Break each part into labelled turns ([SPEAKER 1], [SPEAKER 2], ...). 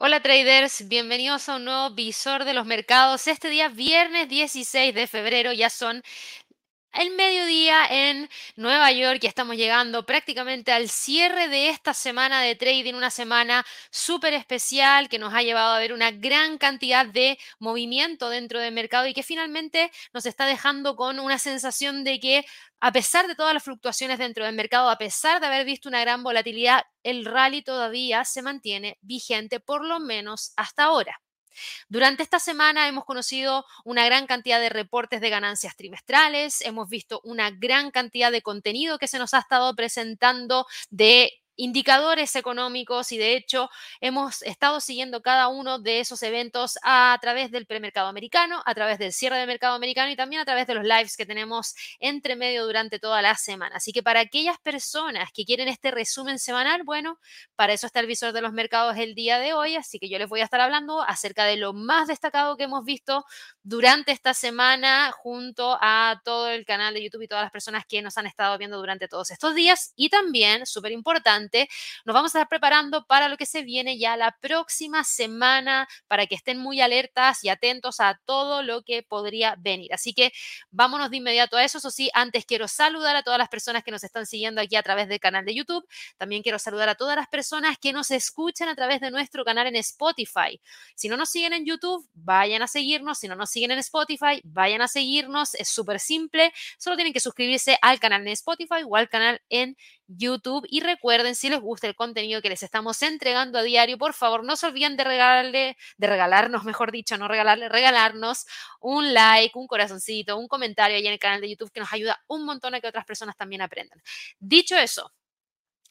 [SPEAKER 1] Hola traders, bienvenidos a un nuevo visor de los mercados. Este día, viernes 16 de febrero, ya son el mediodía en Nueva York y estamos llegando prácticamente al cierre de esta semana de trading, una semana súper especial que nos ha llevado a ver una gran cantidad de movimiento dentro del mercado y que finalmente nos está dejando con una sensación de que a pesar de todas las fluctuaciones dentro del mercado, a pesar de haber visto una gran volatilidad, el rally todavía se mantiene vigente, por lo menos hasta ahora. Durante esta semana hemos conocido una gran cantidad de reportes de ganancias trimestrales, hemos visto una gran cantidad de contenido que se nos ha estado presentando de indicadores económicos y de hecho hemos estado siguiendo cada uno de esos eventos a través del premercado americano, a través del cierre del mercado americano y también a través de los lives que tenemos entre medio durante toda la semana. Así que para aquellas personas que quieren este resumen semanal, bueno, para eso está el visor de los mercados el día de hoy, así que yo les voy a estar hablando acerca de lo más destacado que hemos visto durante esta semana junto a todo el canal de YouTube y todas las personas que nos han estado viendo durante todos estos días y también, súper importante, nos vamos a estar preparando para lo que se viene ya la próxima semana, para que estén muy alertas y atentos a todo lo que podría venir. Así que vámonos de inmediato a eso. Eso sí, antes quiero saludar a todas las personas que nos están siguiendo aquí a través del canal de YouTube. También quiero saludar a todas las personas que nos escuchan a través de nuestro canal en Spotify. Si no nos siguen en YouTube, vayan a seguirnos. Si no nos siguen en Spotify, vayan a seguirnos. Es súper simple. Solo tienen que suscribirse al canal en Spotify o al canal en YouTube. Y recuerden, si les gusta el contenido que les estamos entregando a diario, por favor, no se olviden de regalarle, de regalarnos, mejor dicho, no regalarle, regalarnos un like, un corazoncito, un comentario ahí en el canal de YouTube que nos ayuda un montón a que otras personas también aprendan. Dicho eso,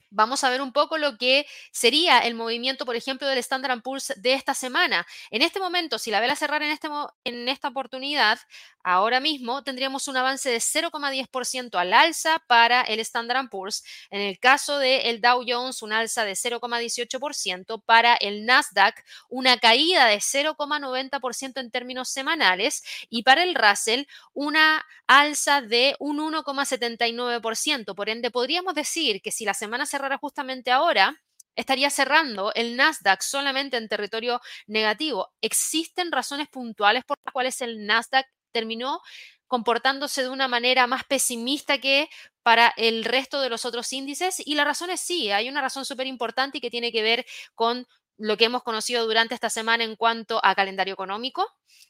[SPEAKER 1] vamos a ver un poco lo que sería el movimiento, por ejemplo, del Standard Poor's de esta semana. En este momento, si la vela cerrar en, este, en esta oportunidad, ahora mismo tendríamos un avance de 0,10% al alza para el Standard Poor's. En el caso del Dow Jones, un alza de 0,18%. Para el Nasdaq, una caída de 0,90% en términos semanales. Y para el Russell, una alza de un 1,79%. Por ende, podríamos decir que si la semana se cerrara justamente ahora, estaría cerrando el Nasdaq solamente en territorio negativo. Existen razones puntuales por las cuales el Nasdaq terminó comportándose de una manera más pesimista que para el resto de los otros índices y la razón es sí, hay una razón súper importante y que tiene que ver con lo que hemos conocido durante esta semana en cuanto a calendario económico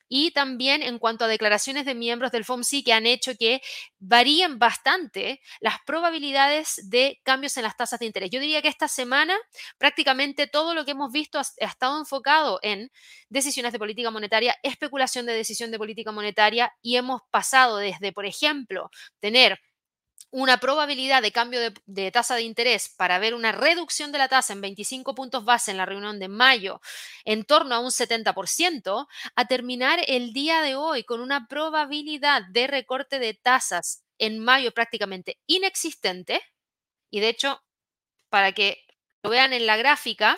[SPEAKER 1] y también en cuanto a declaraciones de miembros del FOMC que han hecho que varíen bastante las probabilidades de cambios en las tasas de interés. Yo diría que esta semana prácticamente todo lo que hemos visto ha, estado enfocado en decisiones de política monetaria, especulación de decisión de política monetaria y hemos pasado desde, por ejemplo, tener una probabilidad de cambio de, tasa de interés para ver una reducción de la tasa en 25 puntos base en la reunión de mayo en torno a un 70%, a terminar el día de hoy con una probabilidad de recorte de tasas en mayo prácticamente inexistente. Y de hecho, para que lo vean en la gráfica,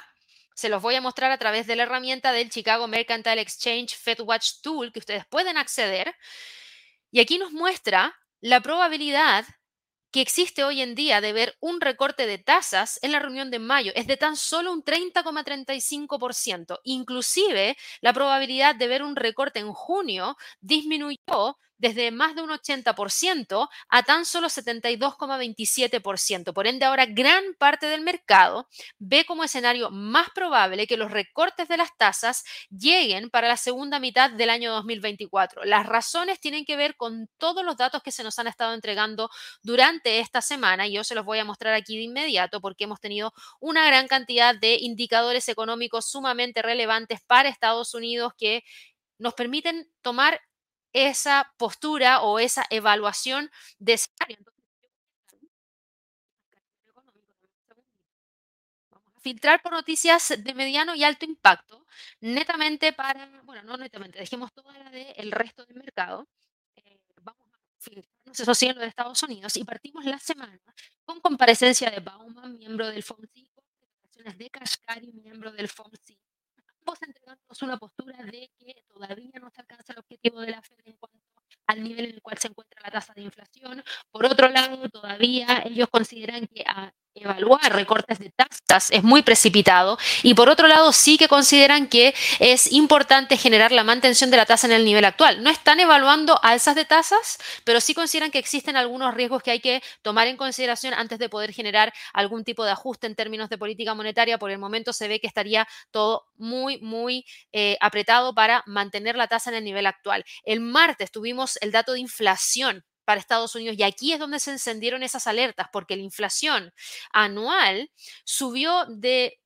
[SPEAKER 1] se los voy a mostrar a través de la herramienta del Chicago Mercantile Exchange FedWatch Tool que ustedes pueden acceder. Y aquí nos muestra la probabilidad que existe hoy en día de ver un recorte de tasas en la reunión de mayo es de tan solo un 30,35%. Inclusive la probabilidad de ver un recorte en junio disminuyó desde más de un 80% a tan solo 72,27%. Por ende, ahora gran parte del mercado ve como escenario más probable que los recortes de las tasas lleguen para la segunda mitad del año 2024. Las razones tienen que ver con todos los datos que se nos han estado entregando durante esta semana y yo se los voy a mostrar aquí de inmediato porque hemos tenido una gran cantidad de indicadores económicos sumamente relevantes para Estados Unidos que nos permiten tomar esa postura o esa evaluación de escenario. Vamos a filtrar por noticias de mediano y alto impacto, netamente para, bueno, no netamente, dejemos toda la del resto del mercado. Eh, vamos a filtrarnos eso sí en de Estados Unidos y partimos la semana con comparecencia de Bauman, miembro del FOMC, de Kashkari, miembro del FOMC, entregándonos una postura de que todavía no se alcanza el de la Fed en cuanto al nivel en el cual se encuentra la tasa de inflación. Por otro lado, todavía ellos consideran que evaluar recortes de tasas es muy precipitado y por otro lado sí que consideran que es importante generar la mantención de la tasa en el nivel actual. No están evaluando alzas de tasas, pero sí consideran que existen algunos riesgos que hay que tomar en consideración antes de poder generar algún tipo de ajuste en términos de política monetaria. Por el momento se ve que estaría todo muy, muy eh, apretado para mantener la tasa en el nivel actual. El martes tuvimos el dato de inflación para Estados Unidos. Y aquí es donde se encendieron esas alertas, porque la inflación anual subió de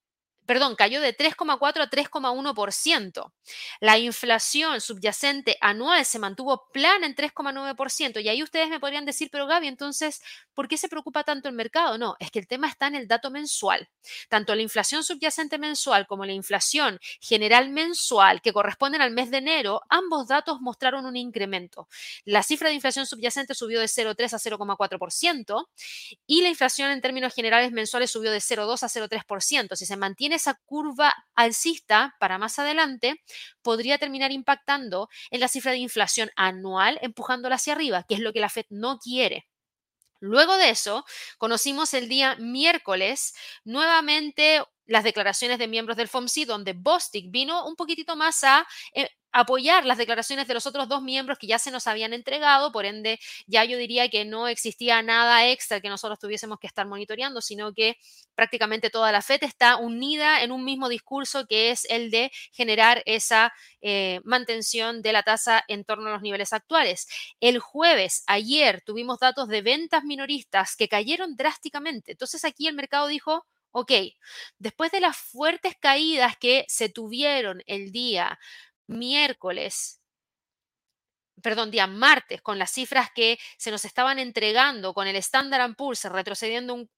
[SPEAKER 1] perdón, cayó de 3,4 a 3,1%. La inflación subyacente anual se mantuvo plana en 3,9%. Y ahí ustedes me podrían decir, pero Gaby, entonces, ¿por qué se preocupa tanto el mercado? No, es que el tema está en el dato mensual. Tanto la inflación subyacente mensual como la inflación general mensual, que corresponden al mes de enero, ambos datos mostraron un incremento. La cifra de inflación subyacente subió de 0,3 a 0,4% y la inflación en términos generales mensuales subió de 0,2 a 0,3%. Si se mantiene esa curva alcista para más adelante, podría terminar impactando en la cifra de inflación anual, empujándola hacia arriba, que es lo que la Fed no quiere. Luego de eso, conocimos el día miércoles nuevamente las declaraciones de miembros del FOMC, donde Bostic vino un poquitito más a eh, apoyar las declaraciones de los otros dos miembros que ya se nos habían entregado, por ende ya yo diría que no existía nada extra que nosotros tuviésemos que estar monitoreando, sino que prácticamente toda la FED está unida en un mismo discurso que es el de generar esa eh, mantención de la tasa en torno a los niveles actuales. El jueves, ayer, tuvimos datos de ventas minoristas que cayeron drásticamente. Entonces aquí el mercado dijo, ok, después de las fuertes caídas que se tuvieron el día miércoles, perdón, día martes, con las cifras que se nos estaban entregando, con el Standard Poor's retrocediendo un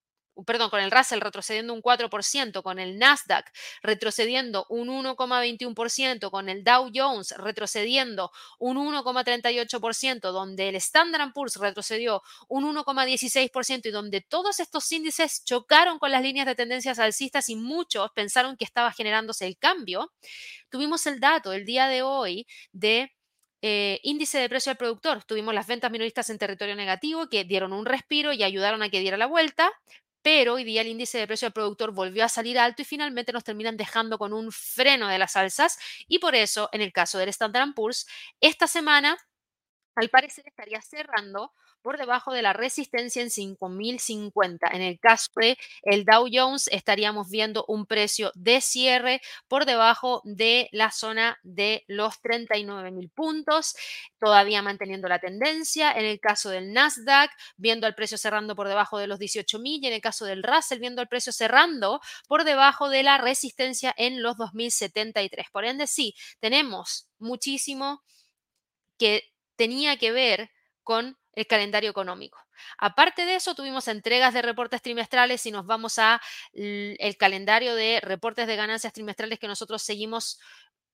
[SPEAKER 1] perdón, con el Russell retrocediendo un 4%, con el Nasdaq retrocediendo un 1,21%, con el Dow Jones retrocediendo un 1,38%, donde el Standard Poor's retrocedió un 1,16% y donde todos estos índices chocaron con las líneas de tendencias alcistas y muchos pensaron que estaba generándose el cambio, tuvimos el dato el día de hoy de eh, índice de precio al productor. Tuvimos las ventas minoristas en territorio negativo que dieron un respiro y ayudaron a que diera la vuelta, pero hoy día el índice de precio al productor volvió a salir alto y finalmente nos terminan dejando con un freno de las alzas. Y por eso en el caso del Standard Poor's esta semana al parecer estaría cerrando por debajo de la resistencia en 5050. En el caso de el Dow Jones estaríamos viendo un precio de cierre por debajo de la zona de los 39.000 puntos, todavía manteniendo la tendencia. En el caso del Nasdaq, viendo el precio cerrando por debajo de los 18.000 y en el caso del Russell, viendo el precio cerrando por debajo de la resistencia en los 2073. Por ende, sí, tenemos muchísimo que tenía que ver con el calendario económico. Aparte de eso, tuvimos entregas de reportes trimestrales y nos vamos a el calendario de reportes de ganancias trimestrales que nosotros seguimos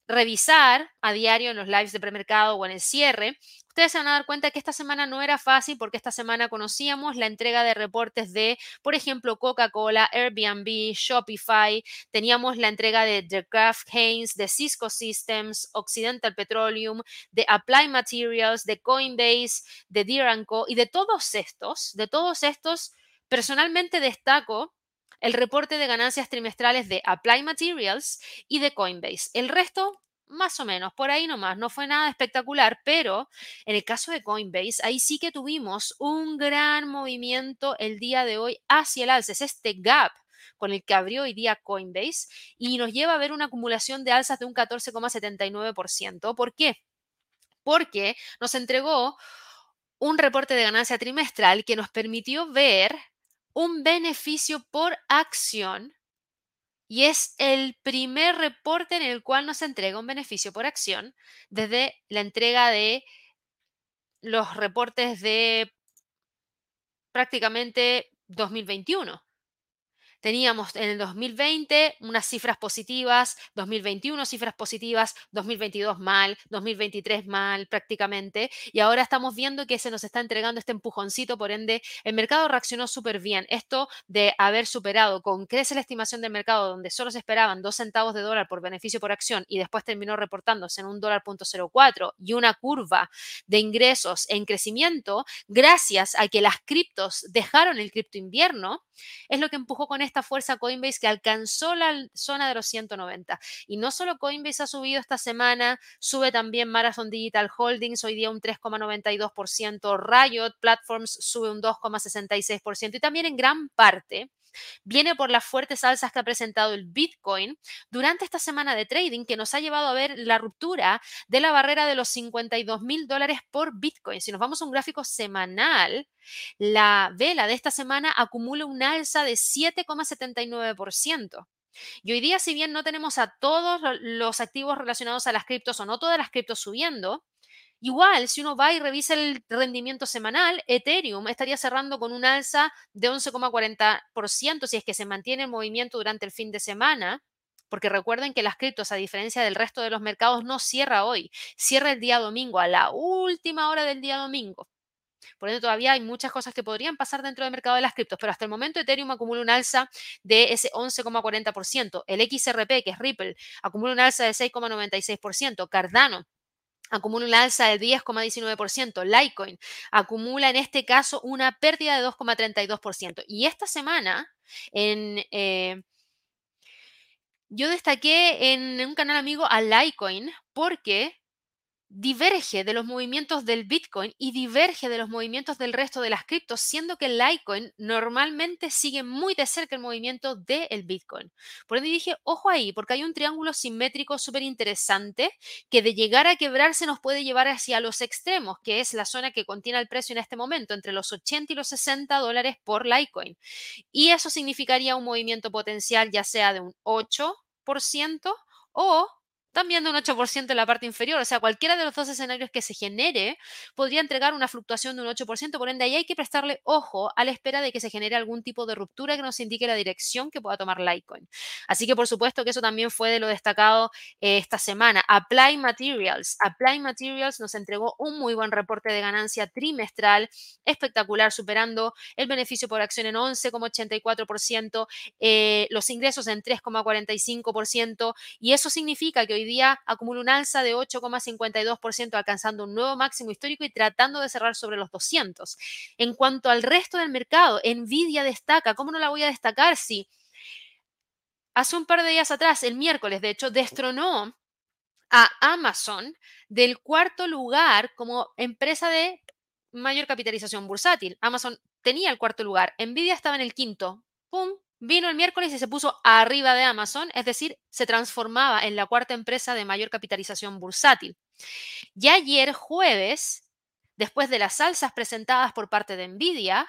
[SPEAKER 1] revisar a diario en los lives de premercado o en el cierre, ustedes se van a dar cuenta que esta semana no era fácil porque esta semana conocíamos la entrega de reportes de, por ejemplo, Coca-Cola, Airbnb, Shopify, teníamos la entrega de The Kraft Heinz, de Cisco Systems, Occidental Petroleum, de Apply Materials, de Coinbase, de Deere Co. Y de todos estos, de todos estos, personalmente destaco el reporte de ganancias trimestrales de Apply Materials y de Coinbase. El resto, más o menos, por ahí nomás, no fue nada espectacular, pero en el caso de Coinbase, ahí sí que tuvimos un gran movimiento el día de hoy hacia el alza. Es este gap con el que abrió hoy día Coinbase y nos lleva a ver una acumulación de alzas de un 14,79%. ¿Por qué? Porque nos entregó un reporte de ganancia trimestral que nos permitió ver un beneficio por acción y es el primer reporte en el cual nos entrega un beneficio por acción desde la entrega de los reportes de prácticamente 2021. Teníamos en el 2020 unas cifras positivas, 2021 cifras positivas, 2022 mal, 2023 mal prácticamente, y ahora estamos viendo que se nos está entregando este empujoncito, por ende el mercado reaccionó súper bien. Esto de haber superado con crece la estimación del mercado donde solo se esperaban dos centavos de dólar por beneficio por acción y después terminó reportándose en un dólar punto y una curva de ingresos en crecimiento gracias a que las criptos dejaron el cripto invierno, es lo que empujó con esta fuerza Coinbase que alcanzó la zona de los 190. Y no solo Coinbase ha subido esta semana, sube también Marathon Digital Holdings, hoy día un 3,92%, Riot Platforms sube un 2,66% y también en gran parte viene por las fuertes alzas que ha presentado el Bitcoin durante esta semana de trading que nos ha llevado a ver la ruptura de la barrera de los 52 mil dólares por Bitcoin. Si nos vamos a un gráfico semanal, la vela de esta semana acumula un alza de 7,79%. Y hoy día, si bien no tenemos a todos los activos relacionados a las criptos o no todas las criptos subiendo, Igual, si uno va y revisa el rendimiento semanal, Ethereum estaría cerrando con un alza de 11,40% si es que se mantiene el movimiento durante el fin de semana. Porque recuerden que las criptos, a diferencia del resto de los mercados, no cierra hoy, cierra el día domingo, a la última hora del día domingo. Por ende, todavía hay muchas cosas que podrían pasar dentro del mercado de las criptos, pero hasta el momento Ethereum acumula un alza de ese 11,40%. El XRP, que es Ripple, acumula un alza de 6,96%. Cardano acumula un alza del 10,19%. Litecoin acumula en este caso una pérdida de 2,32%. Y esta semana, en, eh, yo destaqué en un canal amigo a Litecoin porque diverge de los movimientos del Bitcoin y diverge de los movimientos del resto de las criptos, siendo que el Litecoin normalmente sigue muy de cerca el movimiento del Bitcoin. Por eso dije, ojo ahí, porque hay un triángulo simétrico súper interesante que de llegar a quebrarse nos puede llevar hacia los extremos, que es la zona que contiene el precio en este momento, entre los 80 y los 60 dólares por Litecoin. Y eso significaría un movimiento potencial ya sea de un 8% o también de un 8% en la parte inferior. O sea, cualquiera de los dos escenarios que se genere podría entregar una fluctuación de un 8%. Por ende, ahí hay que prestarle ojo a la espera de que se genere algún tipo de ruptura que nos indique la dirección que pueda tomar Litecoin. Así que, por supuesto, que eso también fue de lo destacado eh, esta semana. Apply Materials. Apply Materials nos entregó un muy buen reporte de ganancia trimestral, espectacular, superando el beneficio por acción en 11,84%, eh, los ingresos en 3,45%. Y eso significa que hoy día acumula un alza de 8,52%, alcanzando un nuevo máximo histórico y tratando de cerrar sobre los 200. En cuanto al resto del mercado, Nvidia destaca. ¿Cómo no la voy a destacar si hace un par de días atrás, el miércoles, de hecho, destronó a Amazon del cuarto lugar como empresa de mayor capitalización bursátil. Amazon tenía el cuarto lugar, Nvidia estaba en el quinto. ¡Pum! Vino el miércoles y se puso arriba de Amazon, es decir, se transformaba en la cuarta empresa de mayor capitalización bursátil. Y ayer jueves, después de las alzas presentadas por parte de Nvidia,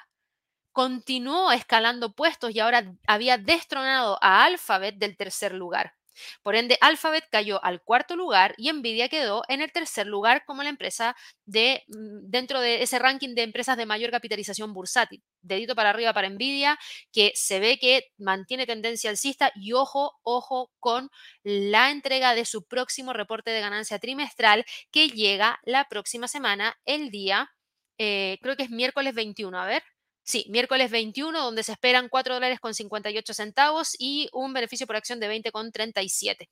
[SPEAKER 1] continuó escalando puestos y ahora había destronado a Alphabet del tercer lugar. Por ende, Alphabet cayó al cuarto lugar y Nvidia quedó en el tercer lugar como la empresa de mm, dentro de ese ranking de empresas de mayor capitalización bursátil. Dedito para arriba para Nvidia, que se ve que mantiene tendencia alcista y ojo, ojo con la entrega de su próximo reporte de ganancia trimestral que llega la próxima semana, el día, eh, creo que es miércoles 21, a ver. Sí, miércoles 21, donde se esperan 4 dólares con 58 centavos y un beneficio por acción de 20 con 37.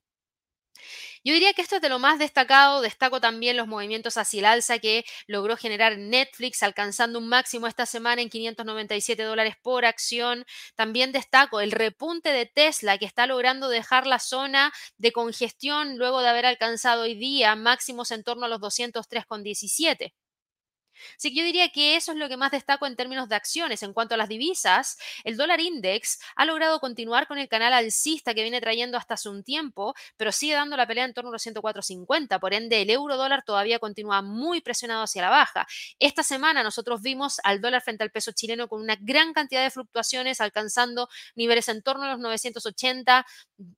[SPEAKER 1] Yo diría que esto es de lo más destacado. Destaco también los movimientos hacia el alza que logró generar Netflix, alcanzando un máximo esta semana en 597 dólares por acción. También destaco el repunte de Tesla, que está logrando dejar la zona de congestión luego de haber alcanzado hoy día máximos en torno a los 203,17. Así que yo diría que eso es lo que más destaco en términos de acciones. En cuanto a las divisas, el dólar index ha logrado continuar con el canal alcista que viene trayendo hasta hace un tiempo, pero sigue dando la pelea en torno a los 104.50. Por ende, el euro dólar todavía continúa muy presionado hacia la baja. Esta semana nosotros vimos al dólar frente al peso chileno con una gran cantidad de fluctuaciones, alcanzando niveles en torno a los 980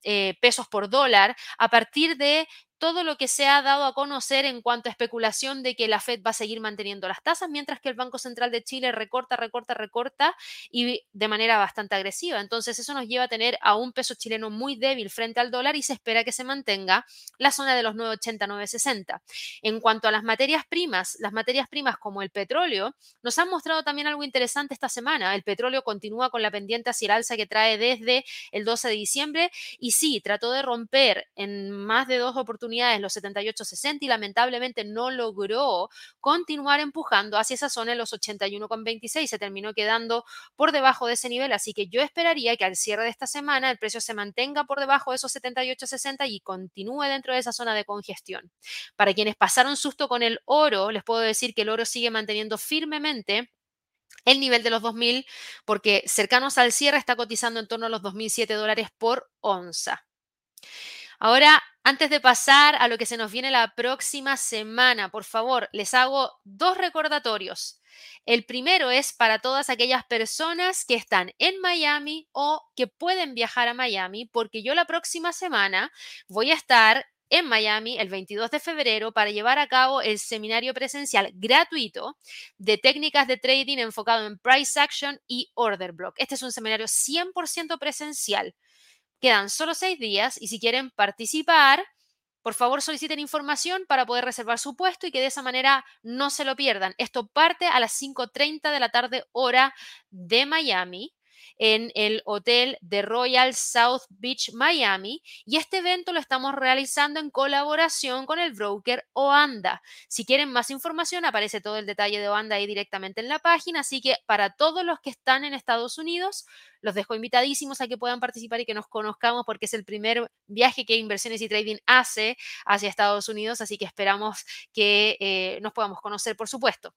[SPEAKER 1] eh, pesos por dólar, a partir de todo lo que se ha dado a conocer en cuanto a especulación de que la Fed va a seguir manteniendo las tasas, mientras que el Banco Central de Chile recorta, recorta, recorta y de manera bastante agresiva. Entonces eso nos lleva a tener a un peso chileno muy débil frente al dólar y se espera que se mantenga la zona de los 980, 960. En cuanto a las materias primas, las materias primas como el petróleo nos han mostrado también algo interesante esta semana. El petróleo continúa con la pendiente hacia el alza que trae desde el 12 de diciembre y sí, trató de romper en más de dos oportunidades unidades los 78.60 y lamentablemente no logró continuar empujando hacia esa zona en los 81.26. Se terminó quedando por debajo de ese nivel, así que yo esperaría que al cierre de esta semana el precio se mantenga por debajo de esos 78.60 y continúe dentro de esa zona de congestión. Para quienes pasaron susto con el oro, les puedo decir que el oro sigue manteniendo firmemente el nivel de los 2.000 porque cercanos al cierre está cotizando en torno a los 2.007 dólares por onza. Ahora, antes de pasar a lo que se nos viene la próxima semana, por favor, les hago dos recordatorios. El primero es para todas aquellas personas que están en Miami o que pueden viajar a Miami, porque yo la próxima semana voy a estar en Miami el 22 de febrero para llevar a cabo el seminario presencial gratuito de técnicas de trading enfocado en price action y order block. Este es un seminario 100% presencial. Quedan solo seis días y si quieren participar, por favor soliciten información para poder reservar su puesto y que de esa manera no se lo pierdan. Esto parte a las 5.30 de la tarde hora de Miami en el hotel de Royal South Beach, Miami. Y este evento lo estamos realizando en colaboración con el broker Oanda. Si quieren más información, aparece todo el detalle de Oanda ahí directamente en la página. Así que para todos los que están en Estados Unidos, los dejo invitadísimos a que puedan participar y que nos conozcamos porque es el primer viaje que Inversiones y Trading hace hacia Estados Unidos, así que esperamos que eh, nos podamos conocer, por supuesto.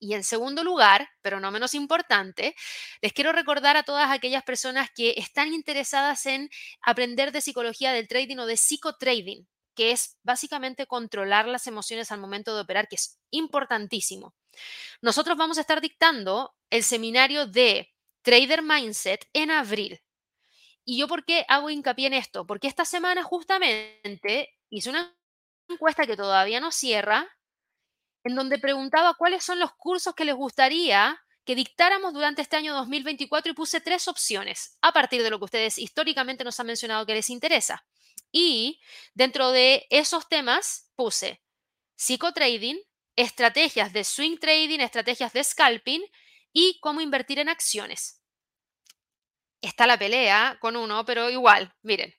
[SPEAKER 1] Y en segundo lugar, pero no menos importante, les quiero recordar a todas aquellas personas que están interesadas en aprender de psicología del trading o de psicotrading, que es básicamente controlar las emociones al momento de operar, que es importantísimo. Nosotros vamos a estar dictando el seminario de Trader Mindset en abril. ¿Y yo por qué hago hincapié en esto? Porque esta semana justamente hice una encuesta que todavía no cierra en donde preguntaba cuáles son los cursos que les gustaría que dictáramos durante este año 2024 y puse tres opciones a partir de lo que ustedes históricamente nos han mencionado que les interesa. Y dentro de esos temas puse psicotrading, estrategias de swing trading, estrategias de scalping y cómo invertir en acciones. Está la pelea con uno, pero igual, miren,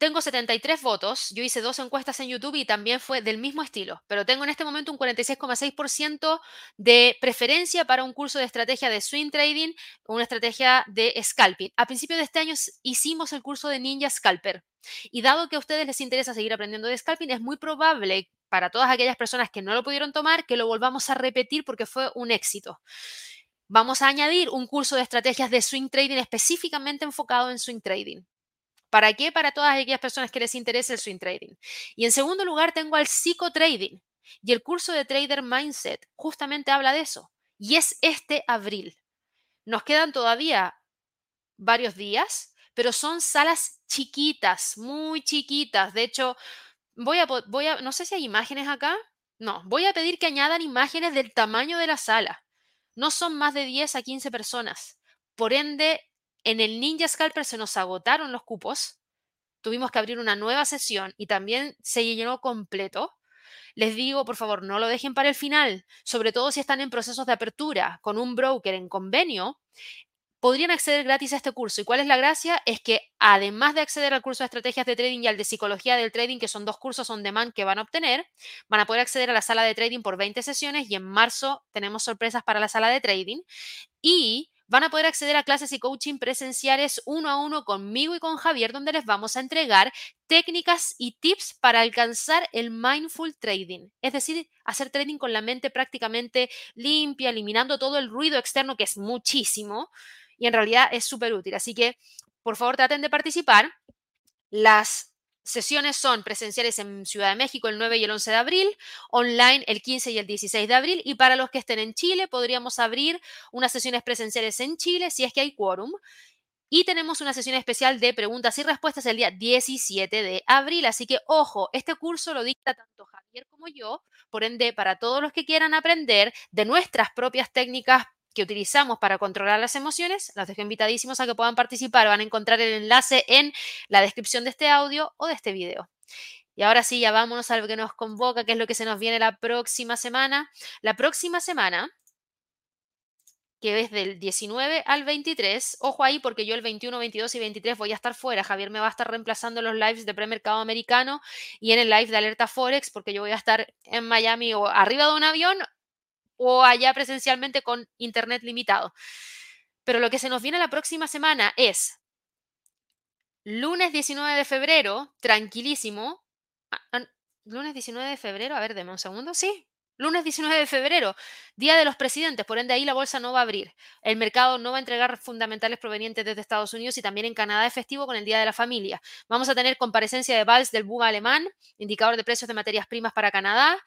[SPEAKER 1] tengo 73 votos, yo hice dos encuestas en YouTube y también fue del mismo estilo, pero tengo en este momento un 46,6% de preferencia para un curso de estrategia de swing trading o una estrategia de scalping. A principios de este año hicimos el curso de Ninja Scalper y dado que a ustedes les interesa seguir aprendiendo de scalping, es muy probable para todas aquellas personas que no lo pudieron tomar que lo volvamos a repetir porque fue un éxito. Vamos a añadir un curso de estrategias de swing trading específicamente enfocado en swing trading. ¿Para qué? Para todas aquellas personas que les interese el swing trading. Y en segundo lugar tengo al psicotrading. Y el curso de Trader Mindset justamente habla de eso. Y es este abril. Nos quedan todavía varios días, pero son salas chiquitas, muy chiquitas. De hecho, voy a, voy a, no sé si hay imágenes acá. No, voy a pedir que añadan imágenes del tamaño de la sala. No son más de 10 a 15 personas. Por ende, en el Ninja Scalper se nos agotaron los cupos, tuvimos que abrir una nueva sesión y también se llenó completo. Les digo, por favor, no lo dejen para el final, sobre todo si están en procesos de apertura con un broker en convenio, podrían acceder gratis a este curso. ¿Y cuál es la gracia? Es que además de acceder al curso de estrategias de trading y al de psicología del trading, que son dos cursos on demand que van a obtener, van a poder acceder a la sala de trading por 20 sesiones y en marzo tenemos sorpresas para la sala de trading. Y van a poder acceder a clases y coaching presenciales uno a uno conmigo y con Javier, donde les vamos a entregar técnicas y tips para alcanzar el mindful trading, es decir, hacer trading con la mente prácticamente limpia, eliminando todo el ruido externo, que es muchísimo, y en realidad es súper útil. Así que, por favor, traten de participar. Las sesiones son presenciales en Ciudad de México el 9 y el 11 de abril, online el 15 y el 16 de abril y para los que estén en Chile podríamos abrir unas sesiones presenciales en Chile si es que hay quórum. Y tenemos una sesión especial de preguntas y respuestas el día 17 de abril. Así que, ojo, este curso lo dicta tanto Javier como yo. Por ende, para todos los que quieran aprender de nuestras propias técnicas que utilizamos para controlar las emociones, los dejo invitadísimos a que puedan participar. Van a encontrar el enlace en la descripción de este audio o de este video. Y ahora sí, ya vámonos a lo que nos convoca, que es lo que se nos viene la próxima semana. La próxima semana que es del 19 al 23. Ojo ahí porque yo el 21, 22 y 23 voy a estar fuera. Javier me va a estar reemplazando los lives de premercado americano y en el live de alerta Forex porque yo voy a estar en Miami o arriba de un avión o allá presencialmente con internet limitado. Pero lo que se nos viene la próxima semana es lunes 19 de febrero, tranquilísimo. Ah, lunes 19 de febrero, a ver, deme un segundo. Sí, Lunes 19 de febrero, Día de los Presidentes, por ende ahí la bolsa no va a abrir. El mercado no va a entregar fundamentales provenientes desde Estados Unidos y también en Canadá es festivo con el Día de la Familia. Vamos a tener comparecencia de Vals del BUMA alemán, indicador de precios de materias primas para Canadá,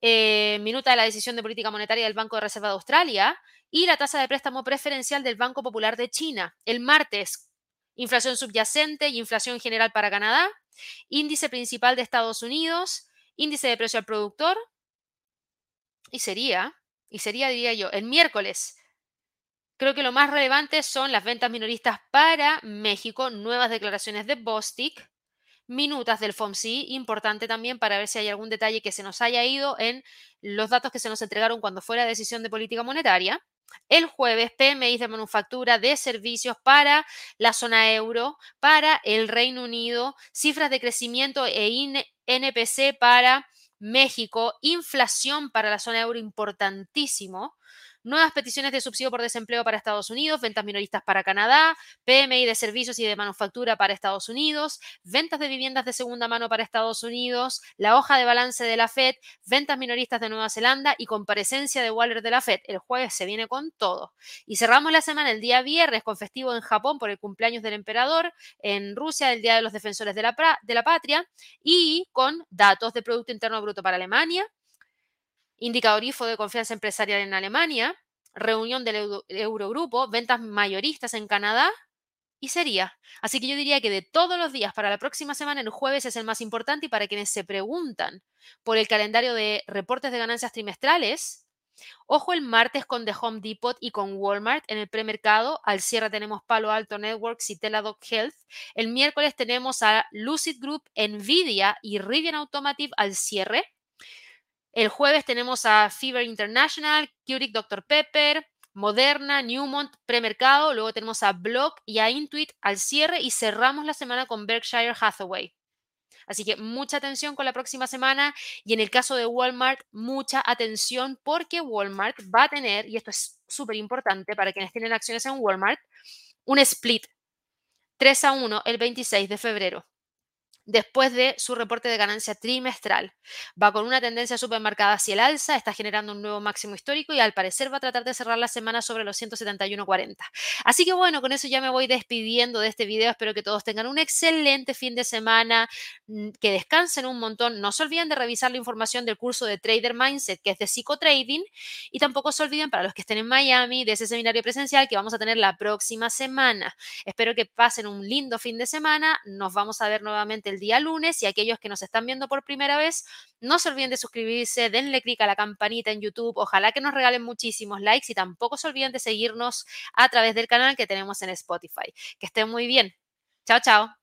[SPEAKER 1] eh, minuta de la decisión de política monetaria del Banco de Reserva de Australia y la tasa de préstamo preferencial del Banco Popular de China. El martes, inflación subyacente y inflación general para Canadá, índice principal de Estados Unidos, índice de precio al productor, y sería, y sería, diría yo, el miércoles. Creo que lo más relevante son las ventas minoristas para México, nuevas declaraciones de Bostic, minutas del FOMC, importante también para ver si hay algún detalle que se nos haya ido en los datos que se nos entregaron cuando fue la decisión de política monetaria. El jueves, PMI de manufactura de servicios para la zona euro, para el Reino Unido, cifras de crecimiento e NPC para México, inflación para la zona euro importantísimo, nuevas peticiones de subsidio por desempleo para Estados Unidos, ventas minoristas para Canadá, PMI de servicios y de manufactura para Estados Unidos, ventas de viviendas de segunda mano para Estados Unidos, la hoja de balance de la Fed, ventas minoristas de Nueva Zelanda y comparecencia de Waller de la Fed. El jueves se viene con todo. Y cerramos la semana el día viernes con festivo en Japón por el cumpleaños del emperador, en Rusia el Día de los Defensores de la, de la Patria y con datos de Producto Interno Bruto para Alemania, indicador IFO de confianza empresarial en Alemania, reunión del Eurogrupo, ventas mayoristas en Canadá y sería. Así que yo diría que de todos los días para la próxima semana, el jueves es el más importante y para quienes se preguntan por el calendario de reportes de ganancias trimestrales, ojo el martes con The Home Depot y con Walmart en el premercado. Al cierre tenemos Palo Alto Networks y Teladoc Health. El miércoles tenemos a Lucid Group, Nvidia y Rivian Automotive al cierre. El jueves tenemos a Fever International, Keurig Dr. Pepper, Moderna, Newmont, premercado. Luego tenemos a Block y a Intuit al cierre y cerramos la semana con Berkshire Hathaway. Así que mucha atención con la próxima semana y en el caso de Walmart, mucha atención porque Walmart va a tener, y esto es súper importante para quienes tienen acciones en Walmart, un split 3 a 1 el 26 de febrero después de su reporte de ganancia trimestral. Va con una tendencia supermarcada hacia el alza, está generando un nuevo máximo histórico y al parecer va a tratar de cerrar la semana sobre los 171.40. Así que bueno, con eso ya me voy despidiendo de este video. Espero que todos tengan un excelente fin de semana, mm, que descansen un montón. No se olviden de revisar la información del curso de Trader Mindset, que es de psicotrading, y tampoco se olviden para los que estén en Miami de ese seminario presencial que vamos a tener la próxima semana. Espero que pasen un lindo fin de semana. Nos vamos a ver nuevamente el día lunes y aquellos que nos están viendo por primera vez, no se olviden de suscribirse, denle clic a la campanita en YouTube, ojalá que nos regalen muchísimos likes y tampoco se olviden de seguirnos a través del canal que tenemos en Spotify. Que estén muy bien. Chao, chao.